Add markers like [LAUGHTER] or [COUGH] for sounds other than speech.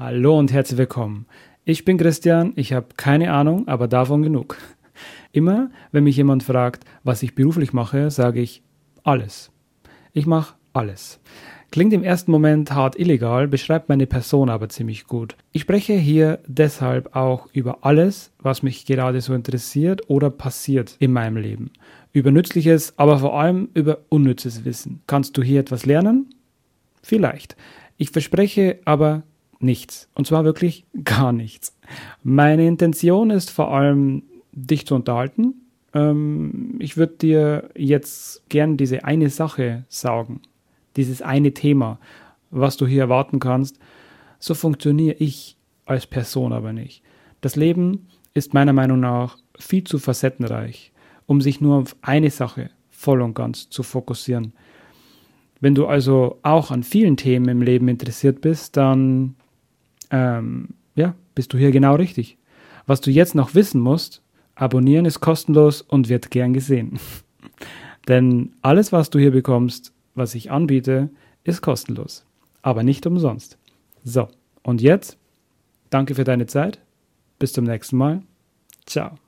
Hallo und herzlich willkommen. Ich bin Christian, ich habe keine Ahnung, aber davon genug. Immer, wenn mich jemand fragt, was ich beruflich mache, sage ich alles. Ich mache alles. Klingt im ersten Moment hart illegal, beschreibt meine Person aber ziemlich gut. Ich spreche hier deshalb auch über alles, was mich gerade so interessiert oder passiert in meinem Leben. Über nützliches, aber vor allem über unnützes Wissen. Kannst du hier etwas lernen? Vielleicht. Ich verspreche aber nichts. Und zwar wirklich gar nichts. Meine Intention ist vor allem, dich zu unterhalten. Ähm, ich würde dir jetzt gern diese eine Sache sagen, dieses eine Thema, was du hier erwarten kannst. So funktioniere ich als Person aber nicht. Das Leben ist meiner Meinung nach viel zu facettenreich, um sich nur auf eine Sache voll und ganz zu fokussieren. Wenn du also auch an vielen Themen im Leben interessiert bist, dann ähm, ja, bist du hier genau richtig. Was du jetzt noch wissen musst, abonnieren ist kostenlos und wird gern gesehen. [LAUGHS] Denn alles, was du hier bekommst, was ich anbiete, ist kostenlos, aber nicht umsonst. So, und jetzt, danke für deine Zeit. Bis zum nächsten Mal. Ciao.